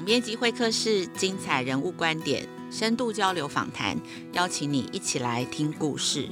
总编辑会客室，精彩人物观点，深度交流访谈，邀请你一起来听故事。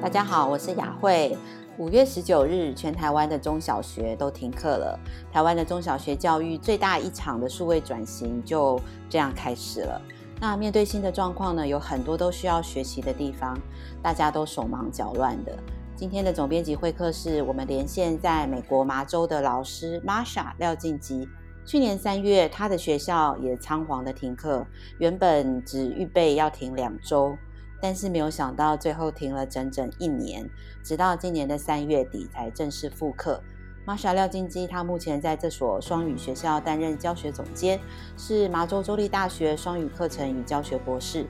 大家好，我是雅慧。五月十九日，全台湾的中小学都停课了。台湾的中小学教育最大一场的数位转型就这样开始了。那面对新的状况呢，有很多都需要学习的地方，大家都手忙脚乱的。今天的总编辑会客是，我们连线在美国麻州的老师 Masha 廖静基。去年三月，他的学校也仓皇的停课，原本只预备要停两周。但是没有想到，最后停了整整一年，直到今年的三月底才正式复课。玛莎廖金基，他目前在这所双语学校担任教学总监，是麻州州立大学双语课程与教学博士。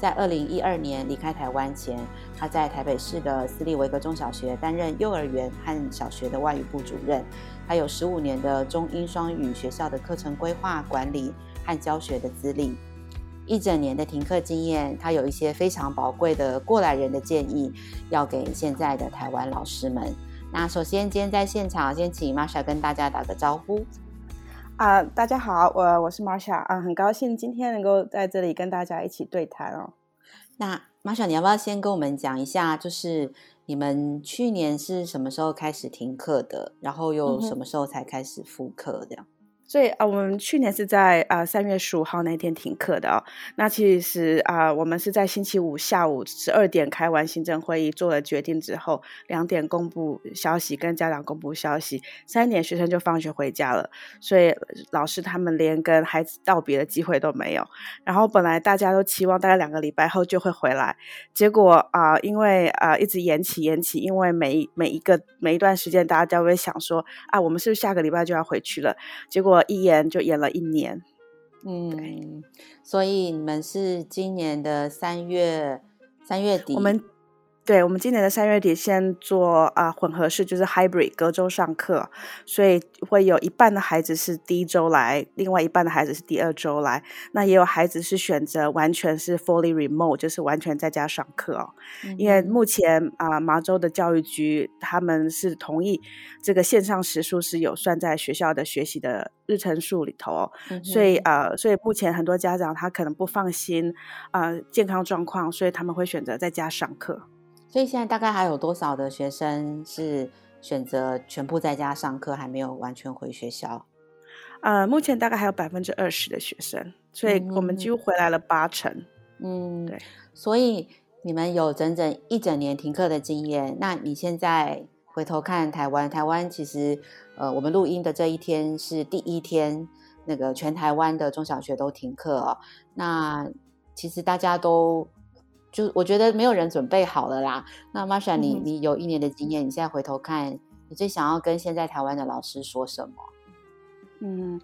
在二零一二年离开台湾前，他在台北市的私立维格中小学担任幼儿园和小学的外语部主任，还有十五年的中英双语学校的课程规划、管理和教学的资历。一整年的停课经验，他有一些非常宝贵的过来人的建议，要给现在的台湾老师们。那首先，今天在现场，先请 Marsha 跟大家打个招呼。啊、呃，大家好，我我是 Marsha 啊、呃，很高兴今天能够在这里跟大家一起对谈哦。那 Marsha，你要不要先跟我们讲一下，就是你们去年是什么时候开始停课的，然后又什么时候才开始复课这样？所以啊，我们去年是在啊三月十五号那天停课的哦。那其实啊，我们是在星期五下午十二点开完行政会议，做了决定之后，两点公布消息，跟家长公布消息，三点学生就放学回家了。所以老师他们连跟孩子道别的机会都没有。然后本来大家都期望大概两个礼拜后就会回来，结果啊，因为啊一直延期延期，因为每一每一个每一段时间，大家都会想说啊，我们是不是下个礼拜就要回去了？结果。一演就演了一年，嗯，所以你们是今年的三月三月底，我们。对，我们今年的三月底先做啊混合式，就是 hybrid 隔周上课，所以会有一半的孩子是第一周来，另外一半的孩子是第二周来。那也有孩子是选择完全是 fully remote，就是完全在家上课哦。嗯、因为目前啊麻州的教育局他们是同意这个线上时数是有算在学校的学习的日程数里头哦。嗯、所以啊，所以目前很多家长他可能不放心啊健康状况，所以他们会选择在家上课。所以现在大概还有多少的学生是选择全部在家上课，还没有完全回学校？呃，目前大概还有百分之二十的学生，所以我们几乎回来了八成。嗯，对。所以你们有整整一整年停课的经验。那你现在回头看台湾，台湾其实呃，我们录音的这一天是第一天，那个全台湾的中小学都停课哦。那其实大家都。就我觉得没有人准备好了啦。那 Marsha，你你有一年的经验，你现在回头看，你最想要跟现在台湾的老师说什么？嗯，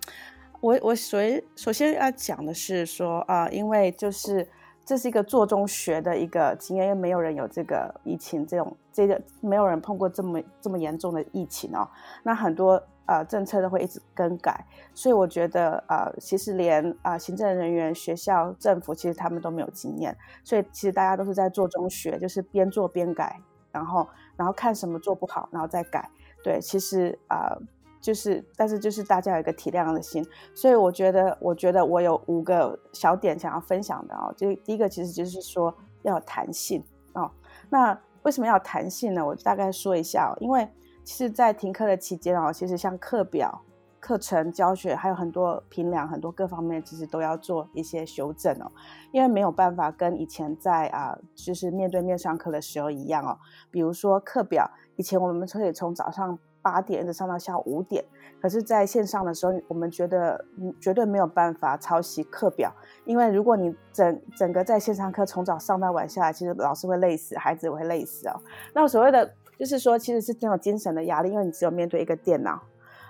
我我首首先要讲的是说啊、呃，因为就是这是一个做中学的一个经验，因为没有人有这个疫情这种这个没有人碰过这么这么严重的疫情哦。那很多。呃，政策都会一直更改，所以我觉得，呃，其实连啊、行政人员、学校、政府，其实他们都没有经验，所以其实大家都是在做中学，就是边做边改，然后然后看什么做不好，然后再改。对，其实啊、就是，但是就是大家有一个体谅的心，所以我觉得，我觉得我有五个小点想要分享的哦。就第一个，其实就是说要有弹性哦。那为什么要弹性呢？我大概说一下哦，因为。其实，在停课的期间哦，其实像课表、课程教学，还有很多评量，很多各方面，其实都要做一些修正哦。因为没有办法跟以前在啊，就是面对面上课的时候一样哦。比如说课表，以前我们可以从早上八点一直上到下午五点，可是在线上的时候，我们觉得绝对没有办法抄袭课表，因为如果你整整个在线上课从早上到晚下来，其实老师会累死，孩子也会累死哦。那所谓的。就是说，其实是这种精神的压力，因为你只有面对一个电脑，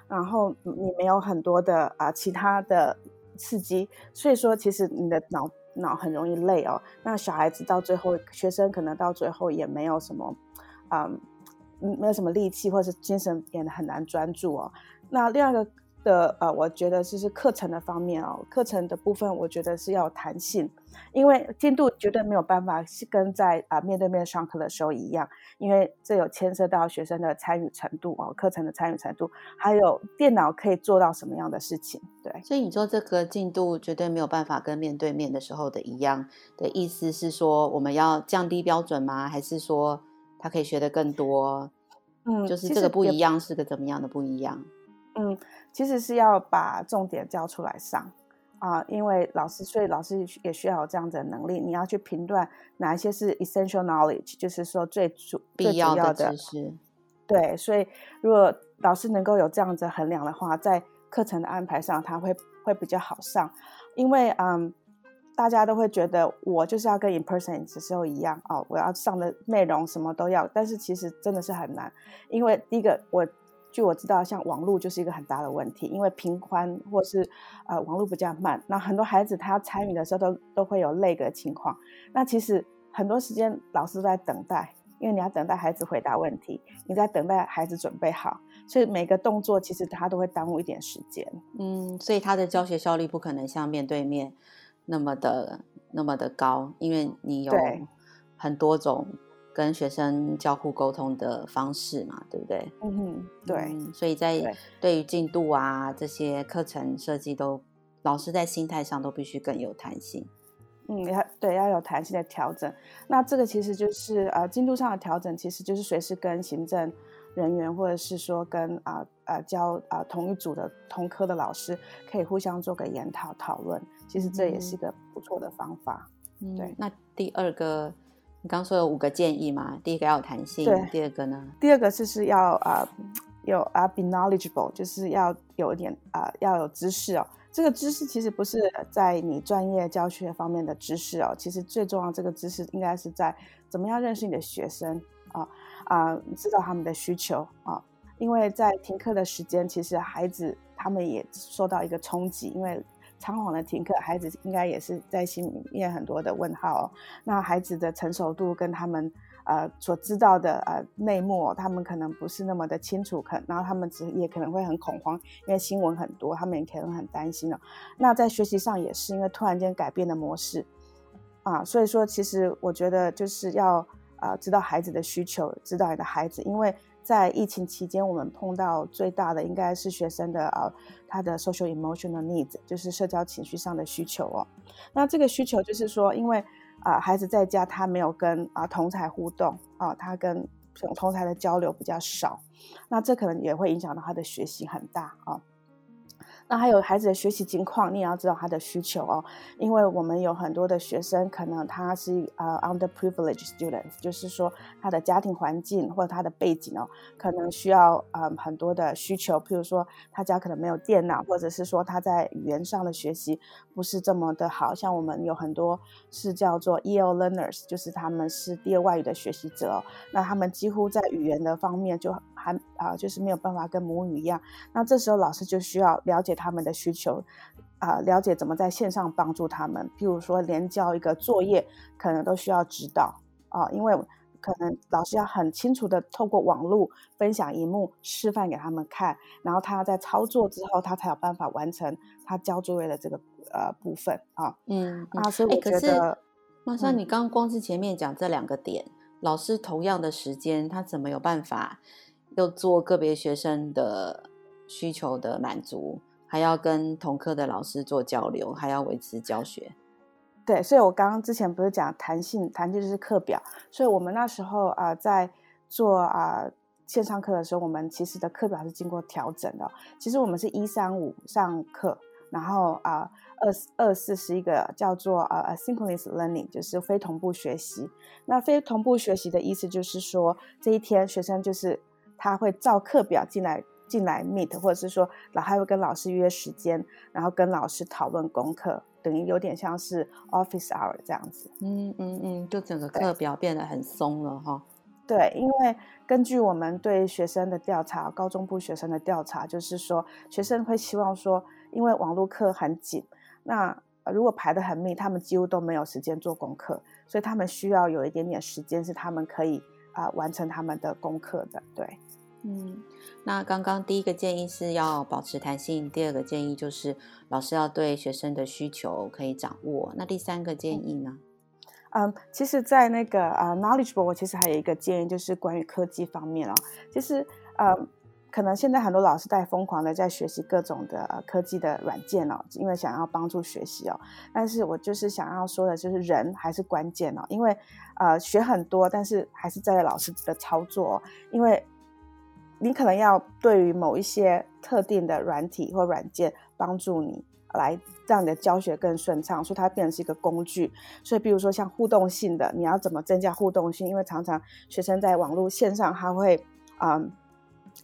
然后你没有很多的啊、其他的刺激，所以说其实你的脑脑很容易累哦。那小孩子到最后，学生可能到最后也没有什么，嗯，嗯没有什么力气，或者是精神也很难专注哦。那另外一个的呃，我觉得就是课程的方面哦，课程的部分我觉得是要弹性，因为进度绝对没有办法是跟在啊、面对面上课的时候一样，因为这有牵涉到学生的参与程度哦，课程的参与程度，还有电脑可以做到什么样的事情，对。所以你说这个进度绝对没有办法跟面对面的时候的一样的意思是说，我们要降低标准吗？还是说他可以学得更多？嗯，就是这个不一样是个怎么样的不一样？嗯，其实是要把重点教出来上啊，因为老师，所以老师也需要有这样子的能力。你要去评断哪一些是 essential knowledge，就是说最主必要的知识。对，所以如果老师能够有这样子衡量的话，在课程的安排上，他会会比较好上。因为嗯，大家都会觉得我就是要跟 in person 的时候一样哦，我要上的内容什么都要，但是其实真的是很难，因为第一个我。据我知道，像网络就是一个很大的问题，因为频宽或是呃网络比较慢，那很多孩子他参与的时候都都会有 lag 的情况。那其实很多时间老师都在等待，因为你要等待孩子回答问题，你在等待孩子准备好，所以每个动作其实他都会耽误一点时间。嗯，所以他的教学效率不可能像面对面那么的那么的高，因为你有很多种。跟学生交互沟通的方式嘛，对不对？嗯哼，对。嗯，所以在对于进度啊这些课程设计都，老师在心态上都必须更有弹性。嗯，要对要有弹性的调整。那这个其实就是呃进度上的调整，其实就是随时跟行政人员或者是说跟啊呃、教啊、呃、同一组的同科的老师可以互相做个研讨讨论。其实这也是一个不错的方法。嗯，对。那第二个。你刚说有五个建议嘛？第一个要有弹性，对，第二个呢？第二个就是要啊、呃、有啊 be knowledgeable，就是要有一点啊、呃、要有知识哦。这个知识其实不是在你专业教学方面的知识哦，其实最重要这个知识应该是在怎么样认识你的学生啊啊、呃，知道他们的需求啊，因为在停课的时间，其实孩子他们也受到一个冲击，因为。仓皇的停课，孩子应该也是在心里面很多的问号哦。那孩子的成熟度跟他们呃所知道的呃内幕，他们可能不是那么的清楚，可然后他们只也可能会很恐慌，因为新闻很多，他们也可能很担心哦。那在学习上也是，因为突然间改变的模式啊，所以说其实我觉得就是要啊、呃、知道孩子的需求，知道你的孩子，因为。在疫情期间，我们碰到最大的应该是学生的啊，他的 social emotional needs，就是社交情绪上的需求哦。那这个需求就是说，因为啊、孩子在家他没有跟啊、同才互动啊、他跟同才的交流比较少，那这可能也会影响到他的学习很大啊。那还有孩子的学习情况，你也要知道他的需求哦，因为我们有很多的学生，可能他是呃 underprivileged students，就是说他的家庭环境或者他的背景哦，可能需要呃很多的需求，譬如说他家可能没有电脑，或者是说他在语言上的学习不是这么的好，像我们有很多是叫做 EAL learners，就是他们是第二外语的学习者哦，那他们几乎在语言的方面就还啊、呃、就是没有办法跟母语一样，那这时候老师就需要了解。他们的需求，啊、呃，了解怎么在线上帮助他们。譬如说，连交一个作业，可能都需要指导啊、呃，因为可能老师要很清楚的透过网络分享萤幕示范给他们看，然后他在操作之后，他才有办法完成他交作业的这个呃部分啊。嗯，啊，所以我觉得，欸、可是，玛莎，你刚刚光是前面讲这两个点，嗯、老师同样的时间，他怎么有办法又做个别学生的需求的满足？还要跟同课的老师做交流，还要维持教学。对，所以我刚刚之前不是讲弹性，弹性就是课表。所以我们那时候啊、在做啊、线上课的时候，我们其实的课表是经过调整的。其实我们是一三五上课，然后啊二二四是一个叫做啊 asynchronous learning，就是非同步学习。那非同步学习的意思就是说，这一天学生就是他会照课表进来。进来 meet，或者是说老还会跟老师约时间，然后跟老师讨论功课，等于有点像是 office hour 这样子。嗯嗯嗯，就整个课表变得很松了哈。对，因为根据我们对学生的调查，高中部学生的调查，就是说学生会希望说，因为网络课很紧，那如果排得很密，他们几乎都没有时间做功课，所以他们需要有一点点时间是他们可以啊、呃、完成他们的功课的。对。嗯，那刚刚第一个建议是要保持弹性，第二个建议就是老师要对学生的需求可以掌握。那第三个建议呢？嗯，其实，在那个呃，Knowledgeable，我其实还有一个建议，就是关于科技方面哦。其实，呃，可能现在很多老师在疯狂的在学习各种的呃科技的软件哦，因为想要帮助学习哦。但是我就是想要说的，就是人还是关键哦，因为呃学很多，但是还是在老师的操作哦，因为。你可能要对于某一些特定的软体或软件帮助你来让你的教学更顺畅，所以它变成是一个工具。所以，比如说像互动性的，你要怎么增加互动性？因为常常学生在网络线上，他会嗯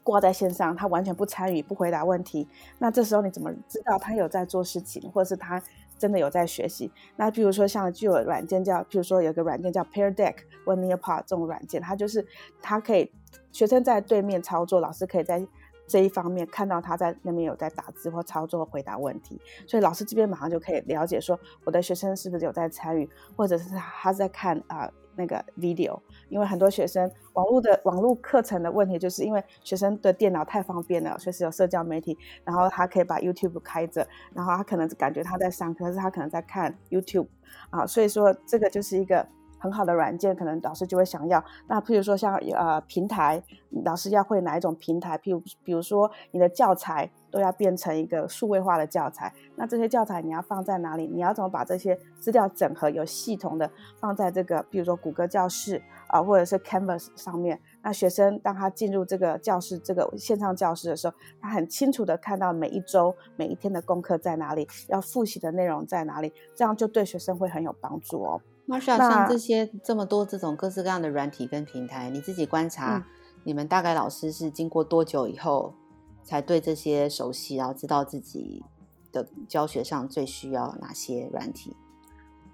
挂在线上，他完全不参与、不回答问题。那这时候你怎么知道他有在做事情，或者是他真的有在学习？那比如说像具有软件叫，比如说有个软件叫 Pear Deck 或 Nearpod 这种软件，它就是它可以。学生在对面操作，老师可以在这一方面看到他在那边有在打字或操作回答问题，所以老师这边马上就可以了解说我的学生是不是有在参与，或者是他在看啊、那个 video。因为很多学生网络的网络课程的问题，就是因为学生的电脑太方便了，随时有社交媒体，然后他可以把 YouTube 开着，然后他可能感觉他在上课，可是他可能在看 YouTube 啊，所以说这个就是一个。很好的软件，可能老师就会想要。那譬如说像呃平台，老师要会哪一种平台？譬如比如说你的教材都要变成一个数位化的教材，那这些教材你要放在哪里？你要怎么把这些资料整合，有系统的放在这个，比如说谷歌教室啊、或者是 Canvas 上面。那学生当他进入这个教室，这个线上教室的时候，他很清楚的看到每一周、每一天的功课在哪里，要复习的内容在哪里，这样就对学生会很有帮助哦。Marsha，像这些这么多这种各式各样的软体跟平台，你自己观察，嗯、你们大概老师是经过多久以后才对这些熟悉，然后知道自己的教学上最需要哪些软体？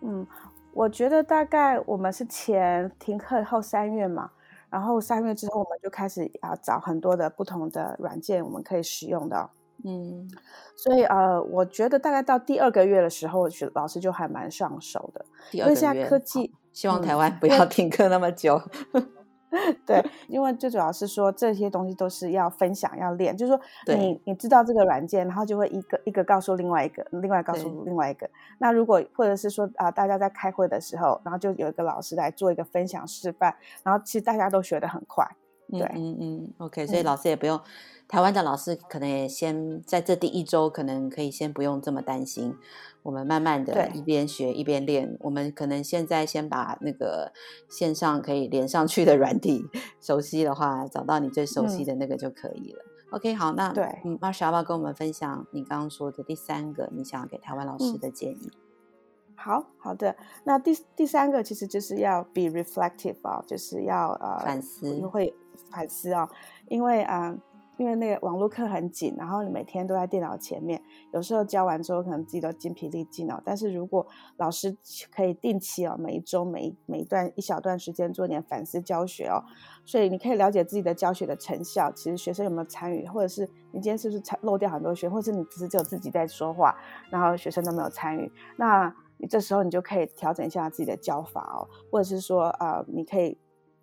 嗯，我觉得大概我们是前停课后三月嘛，然后三月之后我们就开始啊找很多的不同的软件我们可以使用的。嗯，所以呃，我觉得大概到第二个月的时候，学老师就还蛮上手的。第二个月，因为现在科技，希望台湾不要 停课那么久。嗯、对，因为最主要是说这些东西都是要分享、要练，就是说你你知道这个软件，然后就会一个一个告诉另外一个，另外告诉另外一个。那如果或者是说啊、呃，大家在开会的时候，然后就有一个老师来做一个分享示范，然后其实大家都学得很快。对，嗯嗯嗯，OK，所以老师也不用。台湾的老师可能也先在这第一周，可能可以先不用这么担心。我们慢慢的一边学一边练。我们可能现在先把那个线上可以连上去的软体熟悉的话，找到你最熟悉的那个就可以了。嗯、OK，好，那对，嗯，Marsha 要不要跟我们分享你刚刚说的第三个你想要给台湾老师的建议？嗯、好好的，那第第三个其实就是要 be reflective 啊，就是要呃反思，会反思啊，因为啊。呃因为那个网络课很紧，然后你每天都在电脑前面，有时候教完之后可能自己都精疲力尽了。但是如果老师可以定期哦，每一周每一每一段一小段时间做点反思教学哦，所以你可以了解自己的教学的成效，其实学生有没有参与，或者是你今天是不是漏掉很多学，或者是你只是只有自己在说话，然后学生都没有参与，那你这时候你就可以调整一下自己的教法哦，或者是说呃，你可以。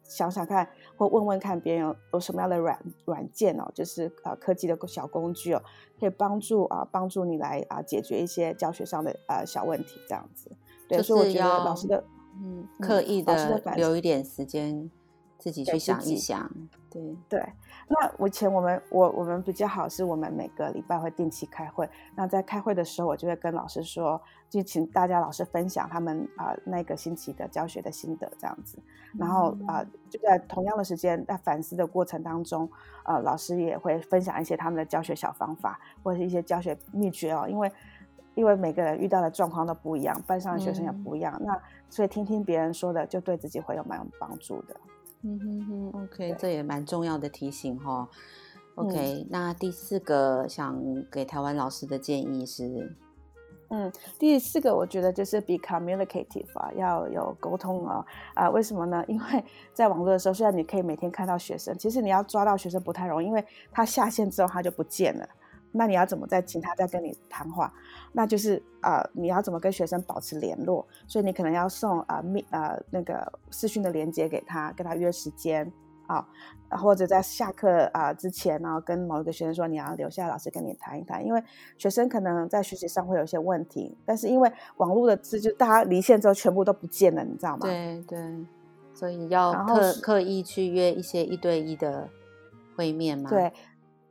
想想看，或问问看别人有有什么样的软软件哦，就是呃科技的小工具哦，可以帮助啊帮助你来啊解决一些教学上的呃小问题，这样子。对，所以我觉得老师的嗯刻意的留一点时间自己去想一想。对对，那以前我们我我们比较好，是我们每个礼拜会定期开会。那在开会的时候，我就会跟老师说，就请大家老师分享他们啊、呃、那个星期的教学的心得这样子。然后啊、呃，就在同样的时间，在反思的过程当中，呃，老师也会分享一些他们的教学小方法，或者是一些教学秘诀哦。因为因为每个人遇到的状况都不一样，班上的学生也不一样，嗯、那所以听听别人说的，就对自己会有蛮有帮助的。嗯哼哼，OK，这也蛮重要的提醒哈。OK，、嗯、那第四个想给台湾老师的建议是，嗯，第四个我觉得就是 be communicative 啊，要有沟通啊。啊，为什么呢？因为在网络的时候，虽然你可以每天看到学生，其实你要抓到学生不太容易，因为他下线之后他就不见了。那你要怎么再请他再跟你谈话？那就是啊、呃，你要怎么跟学生保持联络？所以你可能要送啊密啊那个视讯的连接给他，跟他约时间啊，或者在下课啊之前，然后跟某一个学生说你要留下来，老师跟你谈一谈，因为学生可能在学习上会有一些问题，但是因为网络的字就大家离线之后全部都不见了，你知道吗？对对，所以要刻刻意去约一些一对一的会面嘛？对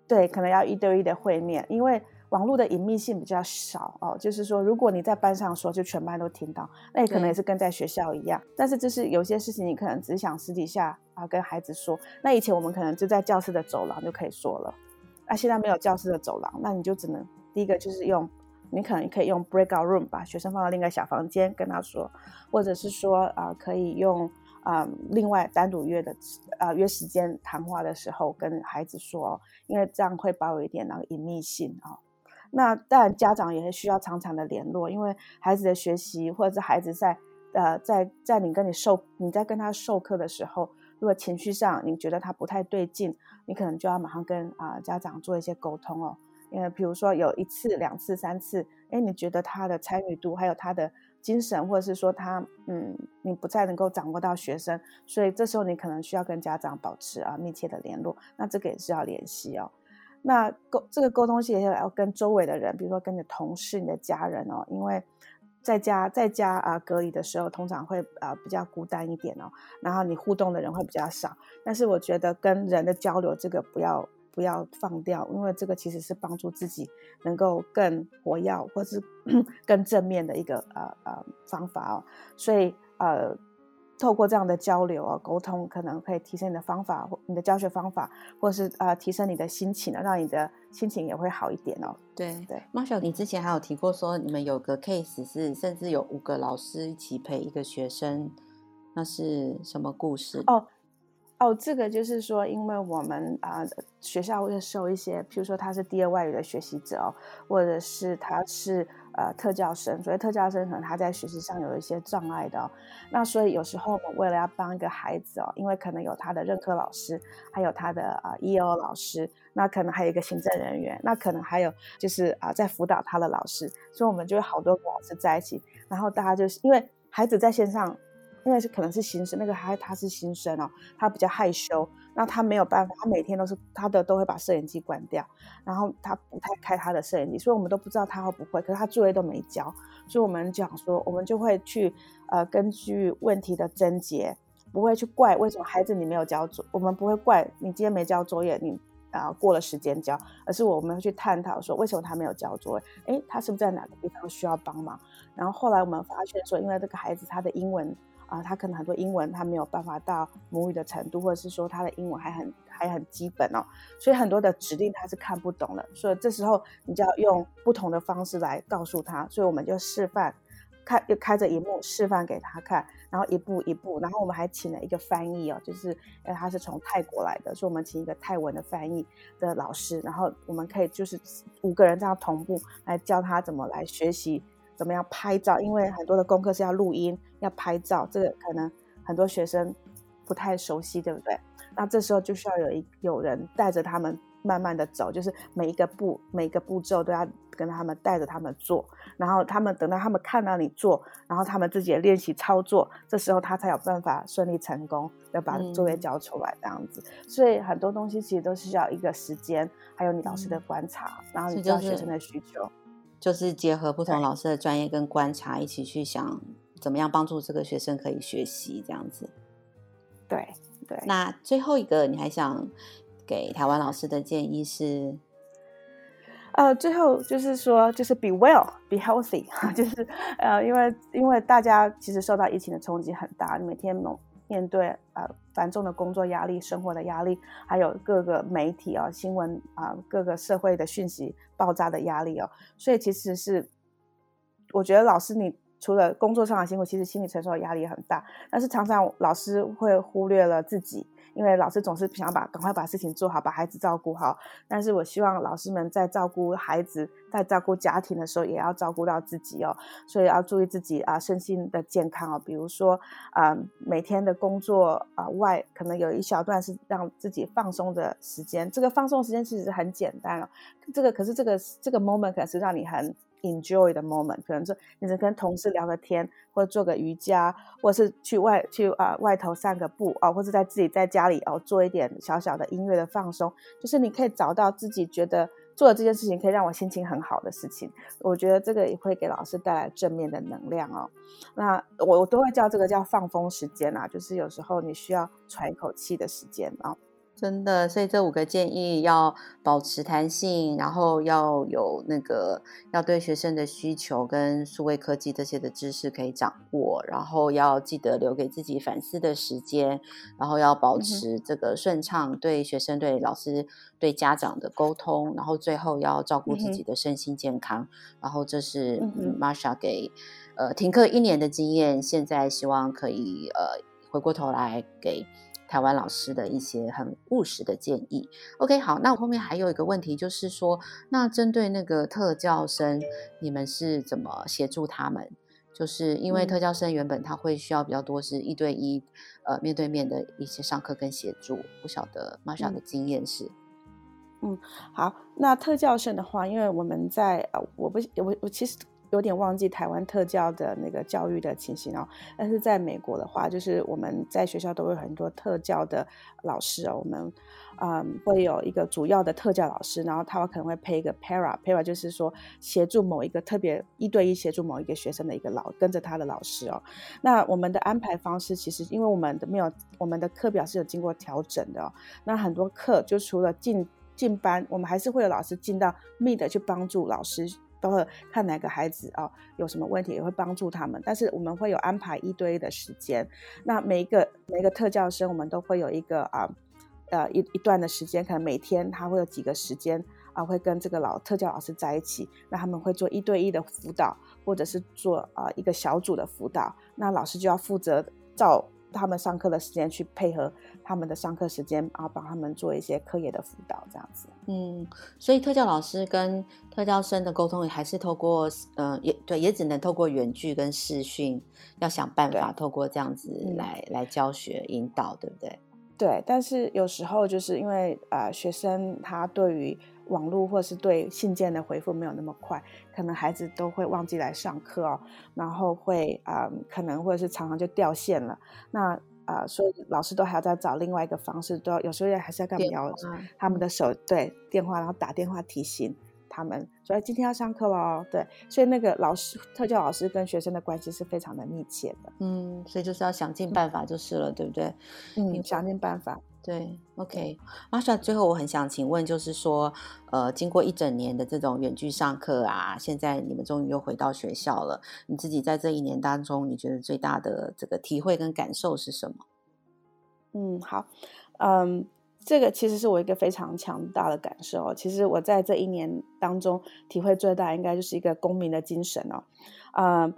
对，可能要一对一的会面，因为。网络的隐秘性比较少哦，就是说，如果你在班上说，就全班都听到，那也可能也是跟在学校一样。但是，就是有些事情，你可能只想私底下啊跟孩子说。那以前我们可能就在教室的走廊就可以说了，那、啊、现在没有教室的走廊，那你就只能第一个就是用，你可能可以用 breakout room 把学生放到另一个小房间跟他说，或者是说啊可以用啊另外单独约的啊约时间谈话的时候跟孩子说，因为这样会保有一点那个隐秘性啊。那当然，家长也是需要常常的联络，因为孩子的学习，或者是孩子在呃在在你跟你授你在跟他授课的时候，如果情绪上你觉得他不太对劲，你可能就要马上跟啊、家长做一些沟通哦。因为比如说有一次、两次、三次，哎，你觉得他的参与度还有他的精神，或者是说他嗯你不再能够掌握到学生，所以这时候你可能需要跟家长保持啊密切的联络，那这个也是要联系哦。那沟这个沟通系也要跟周围的人，比如说跟你的同事、你的家人哦，因为在家在家啊隔离的时候，通常会啊比较孤单一点哦，然后你互动的人会比较少。但是我觉得跟人的交流这个不要不要放掉，因为这个其实是帮助自己能够更活跃或是 更正面的一个呃呃方法哦，所以呃。透过这样的交流啊，沟通可能可以提升你的方法，或你的教学方法，或是啊、呃、提升你的心情，让你的心情也会好一点哦。对对，Marshall，你之前还有提过说你们有个 case 是甚至有五个老师一起陪一个学生，那是什么故事？哦。哦，这个就是说，因为我们啊、学校会收一些，譬如说他是第二外语的学习者哦，或者是他是呃特教生，所以特教生可能他在学习上有一些障碍的哦。那所以有时候我们为了要帮一个孩子哦，因为可能有他的任课老师，还有他的啊 EO 老师，那可能还有一个行政人员，那可能还有就是啊、在辅导他的老师，所以我们就有好多个老师在一起，然后大家就是因为孩子在线上。因为是可能是新生，那个孩他是新生哦，他比较害羞，那他没有办法，他每天都是他的都会把摄影机关掉，然后他不太开他的摄影机，所以我们都不知道他会不会，可是他作业都没交，所以我们讲说，我们就会去呃根据问题的症结，不会去怪为什么孩子你没有交作，我们不会怪你今天没交作业，你啊、过了时间交，而是我们会去探讨说为什么他没有交作业，诶，他是不是在哪个地方需要帮忙？然后后来我们发现说，因为这个孩子他的英文。啊，他可能很多英文他没有办法到母语的程度，或者是说他的英文还很还很基本哦，所以很多的指令他是看不懂的，所以这时候你就要用不同的方式来告诉他，所以我们就示范，开就开着荧幕示范给他看，然后一步一步，然后我们还请了一个翻译哦，就是因为他是从泰国来的，所以我们请一个泰文的翻译的老师，然后我们可以就是五个人这样同步来教他怎么来学习。怎么样拍照？因为很多的功课是要录音、要拍照，这个可能很多学生不太熟悉，对不对？那这时候就需要有一有人带着他们慢慢的走，就是每一个步、每一个步骤都要跟他们带着他们做，然后他们等到他们看到你做，然后他们自己也练习操作，这时候他才有办法顺利成功，要把作业交出来这样子。嗯、所以很多东西其实都是需要一个时间，还有你老师的观察，嗯、然后你知道学生的需求。就是结合不同老师的专业跟观察，一起去想怎么样帮助这个学生可以学习这样子。对对。那最后一个，你还想给台湾老师的建议是？呃，最后就是说，就是 be well, be healthy，就是呃，因为因为大家其实受到疫情的冲击很大，每天面对呃繁重的工作压力、生活的压力，还有各个媒体啊、新闻啊、各个社会的讯息爆炸的压力哦，所以其实是我觉得老师你除了工作上的辛苦，其实心理承受的压力也很大，但是常常老师会忽略了自己。因为老师总是想把赶快把事情做好，把孩子照顾好。但是我希望老师们在照顾孩子、在照顾家庭的时候，也要照顾到自己哦。所以要注意自己啊身心的健康哦。比如说啊、每天的工作啊、外，可能有一小段是让自己放松的时间。这个放松时间其实很简单哦。这个可是这个这个 moment 可能是让你很 enjoy the moment，可能是你是跟同事聊个天，或者做个瑜伽，或者是去外去啊、外头散个步啊、哦，或者在自己在家里哦做一点小小的音乐的放松，就是你可以找到自己觉得做的这件事情可以让我心情很好的事情。我觉得这个也会给老师带来正面的能量哦。那我我都会叫这个叫放风时间啊，就是有时候你需要喘一口气的时间啊。真的，所以这五个建议要保持弹性，然后要有那个要对学生的需求跟数位科技这些的知识可以掌握，然后要记得留给自己反思的时间，然后要保持这个顺畅对学生、对老师、对家长的沟通，然后最后要照顾自己的身心健康。然后这是 Marsha 给呃停课一年的经验，现在希望可以呃回过头来给。台湾老师的一些很务实的建议。OK，好，那我后面还有一个问题，就是说，那针对那个特教生，你们是怎么协助他们？就是因为特教生原本他会需要比较多是一对一，呃，面对面的一些上课跟协助。不晓得 Marsha 的经验是？嗯，好，那特教生的话，因为我们在呃，我不，我我其实。有点忘记台湾特教的那个教育的情形哦，但是在美国的话，就是我们在学校都有很多特教的老师哦，我们嗯会有一个主要的特教老师，然后他可能会配一个 para，para 就是说协助某一个特别一对一协助某一个学生的一个老跟着他的老师哦。那我们的安排方式其实，因为我们的没有我们的课表是有经过调整的哦，那很多课就除了进进班，我们还是会有老师进到 me 的去帮助老师。都会看哪个孩子啊、有什么问题，也会帮助他们。但是我们会有安排一对一的时间。那每一个每一个特教生，我们都会有一个啊呃一一段的时间，可能每天他会有几个时间啊，会跟这个老特教老师在一起。那他们会做一对一的辅导，或者是做啊一个小组的辅导。那老师就要负责照他们上课的时间去配合他们的上课时间，然后帮他们做一些课业的辅导，这样子。嗯，所以特教老师跟特教生的沟通也还是透过，嗯、呃，也对，也只能透过远距跟视讯，要想办法透过这样子来、嗯、来教学引导，对不对？对，但是有时候就是因为啊、呃，学生他对于网络或是对信件的回复没有那么快，可能孩子都会忘记来上课哦，然后会啊、呃，可能或者是常常就掉线了。那啊、呃，所以老师都还要再找另外一个方式，都要有时候还是要干嘛？他们的手对电话，然后打电话提醒他们，所以今天要上课喽。对，所以那个老师特教老师跟学生的关系是非常的密切的。嗯，所以就是要想尽办法就是了，嗯、对不对？嗯，想尽办法。对，OK，玛莎，最后我很想请问，就是说，呃，经过一整年的这种远距上课啊，现在你们终于又回到学校了，你自己在这一年当中，你觉得最大的这个体会跟感受是什么？嗯，好，嗯，这个其实是我一个非常强大的感受。其实我在这一年当中体会最大，应该就是一个公民的精神哦，嗯。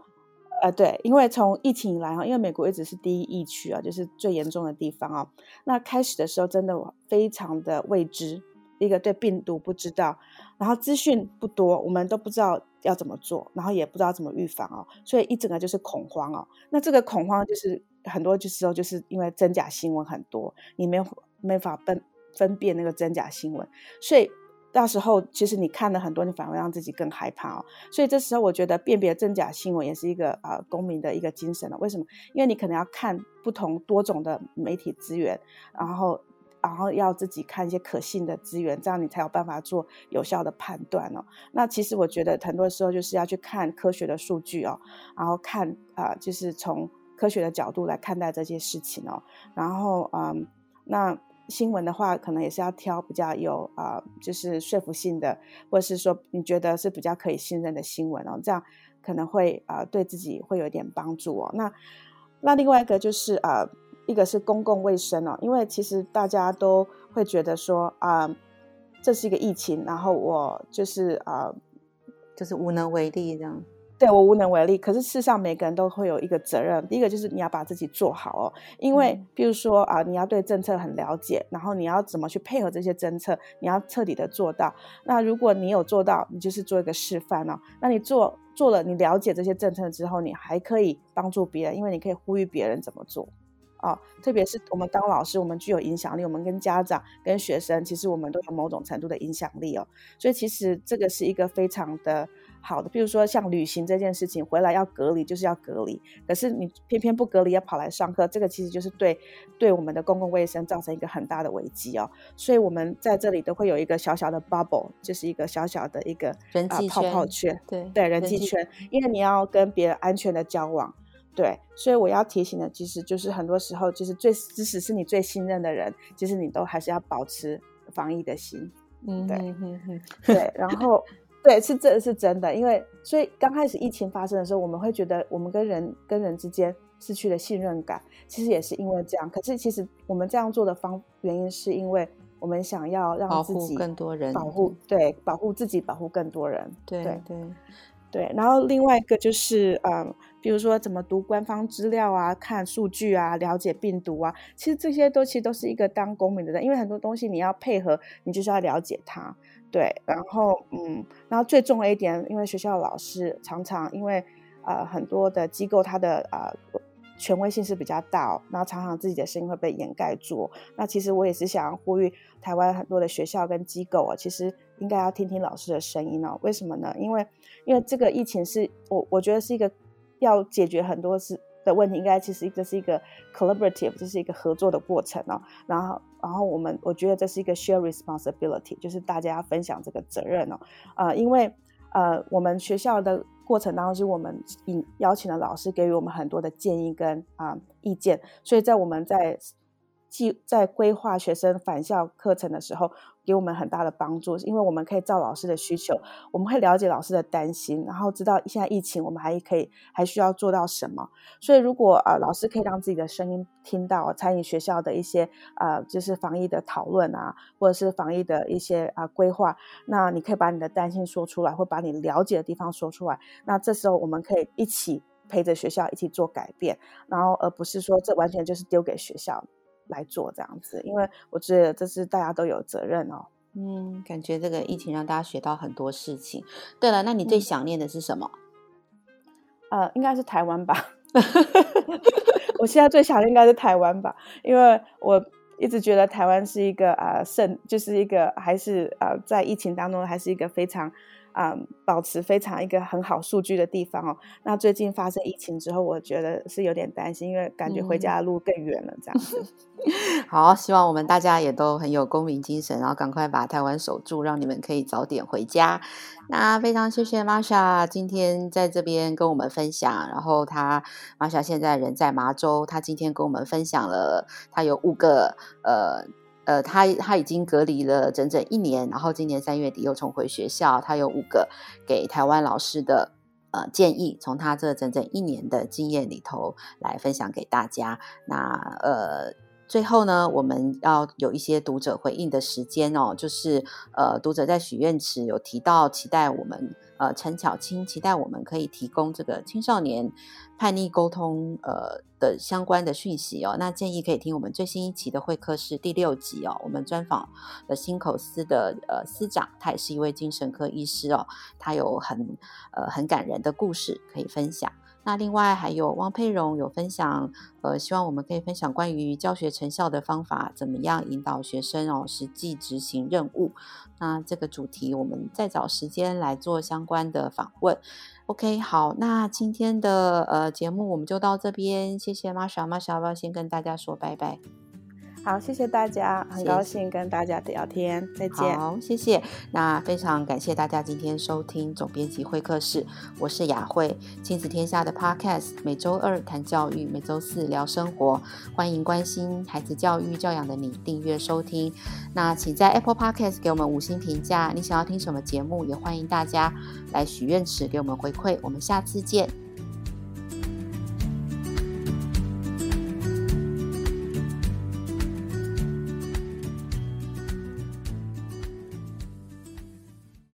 呃，对，因为从疫情以来哈，因为美国一直是第一疫区啊，就是最严重的地方啊。那开始的时候真的非常的未知，一个对病毒不知道，然后资讯不多，我们都不知道要怎么做，然后也不知道怎么预防哦，所以一整个就是恐慌哦。那这个恐慌就是很多就是说，就是因为真假新闻很多，你没没法分分辨那个真假新闻，所以。到时候，其实你看了很多，你反而让自己更害怕哦。所以这时候，我觉得辨别真假新闻也是一个、呃、公民的一个精神了。为什么？因为你可能要看不同多种的媒体资源，然后然后要自己看一些可信的资源，这样你才有办法做有效的判断哦。那其实我觉得很多时候就是要去看科学的数据哦，然后看啊、呃，就是从科学的角度来看待这些事情哦。然后嗯、那。新闻的话，可能也是要挑比较有啊、就是说服性的，或者是说你觉得是比较可以信任的新闻哦，这样可能会啊、对自己会有一点帮助哦。那那另外一个就是啊、一个是公共卫生哦，因为其实大家都会觉得说啊、这是一个疫情，然后我就是啊、就是无能为力这样。对，我无能为力，可是事实上每个人都会有一个责任。第一个就是你要把自己做好哦，因为比如说啊，你要对政策很了解，然后你要怎么去配合这些政策，你要彻底的做到。那如果你有做到，你就是做一个示范哦。那你做做了，你了解这些政策之后，你还可以帮助别人，因为你可以呼吁别人怎么做哦。特别是我们当老师，我们具有影响力，我们跟家长、跟学生，其实我们都有某种程度的影响力哦。所以其实这个是一个非常的。好的，比如说像旅行这件事情，回来要隔离就是要隔离，可是你偏偏不隔离要跑来上课，这个其实就是对对我们的公共卫生造成一个很大的危机哦。所以我们在这里都会有一个小小的 bubble，就是一个小小的一个人际、呃、泡泡圈，对对人际圈，因为你要跟别人安全的交往。对，所以我要提醒的，其实就是很多时候，就是最即使是你最信任的人，其实你都还是要保持防疫的心。嗯，对，嗯嗯，对，然后 对，是这是真的，因为所以刚开始疫情发生的时候，我们会觉得我们跟人跟人之间失去了信任感，其实也是因为这样。可是其实我们这样做的方原因是因为我们想要让自己保护更多人，保护对，保护自己，保护更多人。对对。对对，然后另外一个就是，嗯，比如说怎么读官方资料啊，看数据啊，了解病毒啊，其实这些都其实都是一个当公民的人，因为很多东西你要配合，你就是要了解它。对，然后嗯，然后最重要一点，因为学校老师常常因为呃很多的机构它的呃权威性是比较大，然后常常自己的声音会被掩盖住。那其实我也是想要呼吁台湾很多的学校跟机构啊，其实。应该要听听老师的声音哦。为什么呢？因为，因为这个疫情是我我觉得是一个要解决很多事的问题，应该其实这是一个 collaborative，这是一个合作的过程哦。然后，然后我们我觉得这是一个 share responsibility，就是大家要分享这个责任哦。呃，因为呃，我们学校的过程当中，是我们引邀请了老师给予我们很多的建议跟啊、意见，所以在我们在。在规划学生返校课程的时候，给我们很大的帮助，因为我们可以照老师的需求，我们会了解老师的担心，然后知道现在疫情我们还可以还需要做到什么。所以，如果呃老师可以让自己的声音听到，参与学校的一些呃就是防疫的讨论啊，或者是防疫的一些啊、规划，那你可以把你的担心说出来，或把你了解的地方说出来。那这时候我们可以一起陪着学校一起做改变，然后而不是说这完全就是丢给学校。来做这样子，因为我觉得这是大家都有责任哦。嗯，感觉这个疫情让大家学到很多事情。对了，那你最想念的是什么？嗯、呃，应该是台湾吧。我现在最想念应该是台湾吧，因为我一直觉得台湾是一个啊圣、呃，就是一个还是啊、呃、在疫情当中还是一个非常。嗯，保持非常一个很好数据的地方哦。那最近发生疫情之后，我觉得是有点担心，因为感觉回家的路更远了。这样子，嗯、好，希望我们大家也都很有公民精神，然后赶快把台湾守住，让你们可以早点回家。那非常谢谢 Masha 今天在这边跟我们分享，然后他 Masha 现在人在麻州，他今天跟我们分享了他有五个呃。呃，他他已经隔离了整整一年，然后今年三月底又重回学校。他有五个给台湾老师的呃建议，从他这整整一年的经验里头来分享给大家。那呃，最后呢，我们要有一些读者回应的时间哦，就是呃，读者在许愿池有提到期待我们。呃，陈巧青期待我们可以提供这个青少年叛逆沟通呃的相关的讯息哦。那建议可以听我们最新一期的会客室第六集哦。我们专访了新口司的呃司长，他也是一位精神科医师哦。他有很呃很感人的故事可以分享。那另外还有汪佩蓉有分享，呃，希望我们可以分享关于教学成效的方法，怎么样引导学生哦实际执行任务。那这个主题我们再找时间来做相关的访问。OK，好，那今天的呃节目我们就到这边，谢谢 Masha，Masha 要不要先跟大家说拜拜？好，谢谢大家，很高兴跟大家聊天。再见。好，谢谢。那非常感谢大家今天收听总编辑会客室，我是雅慧，亲子天下的 Podcast，每周二谈教育，每周四聊生活，欢迎关心孩子教育教养的你订阅收听。那请在 Apple Podcast 给我们五星评价，你想要听什么节目，也欢迎大家来许愿池给我们回馈。我们下次见。